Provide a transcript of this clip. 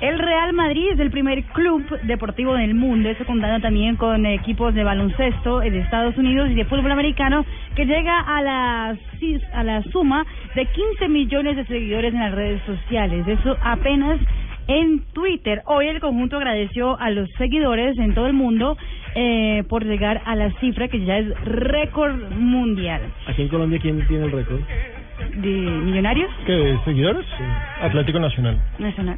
El Real Madrid es el primer club deportivo del mundo, eso contando también con equipos de baloncesto de Estados Unidos y de fútbol americano, que llega a la, a la suma de 15 millones de seguidores en las redes sociales. Eso apenas en Twitter. Hoy el conjunto agradeció a los seguidores en todo el mundo eh, por llegar a la cifra que ya es récord mundial. Aquí en Colombia, ¿quién tiene el récord? ¿De millonarios? ¿Qué? ¿Seguidores? Atlético Nacional. Nacional.